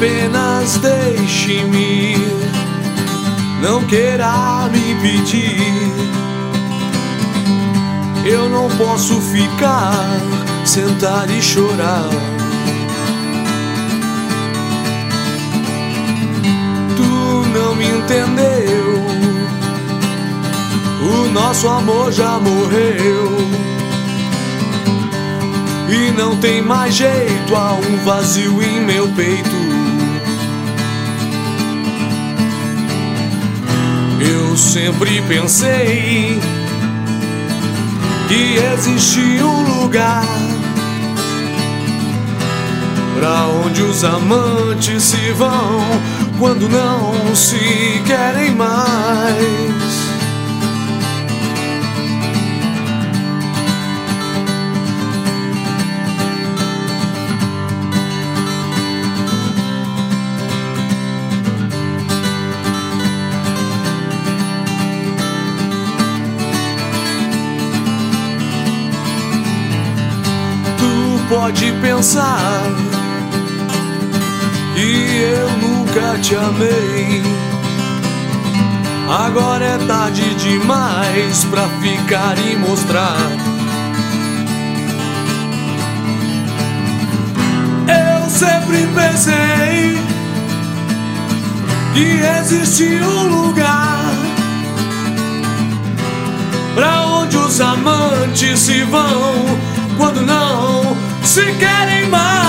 Apenas deixe-me, não queira me pedir. Eu não posso ficar, sentar e chorar. Tu não me entendeu, o nosso amor já morreu. E não tem mais jeito, há um vazio em meu peito. Sempre pensei que existia um lugar para onde os amantes se vão quando não se querem mais. Pode pensar que eu nunca te amei. Agora é tarde demais pra ficar e mostrar. Eu sempre pensei que existia um lugar pra onde os amantes se vão quando não She getting my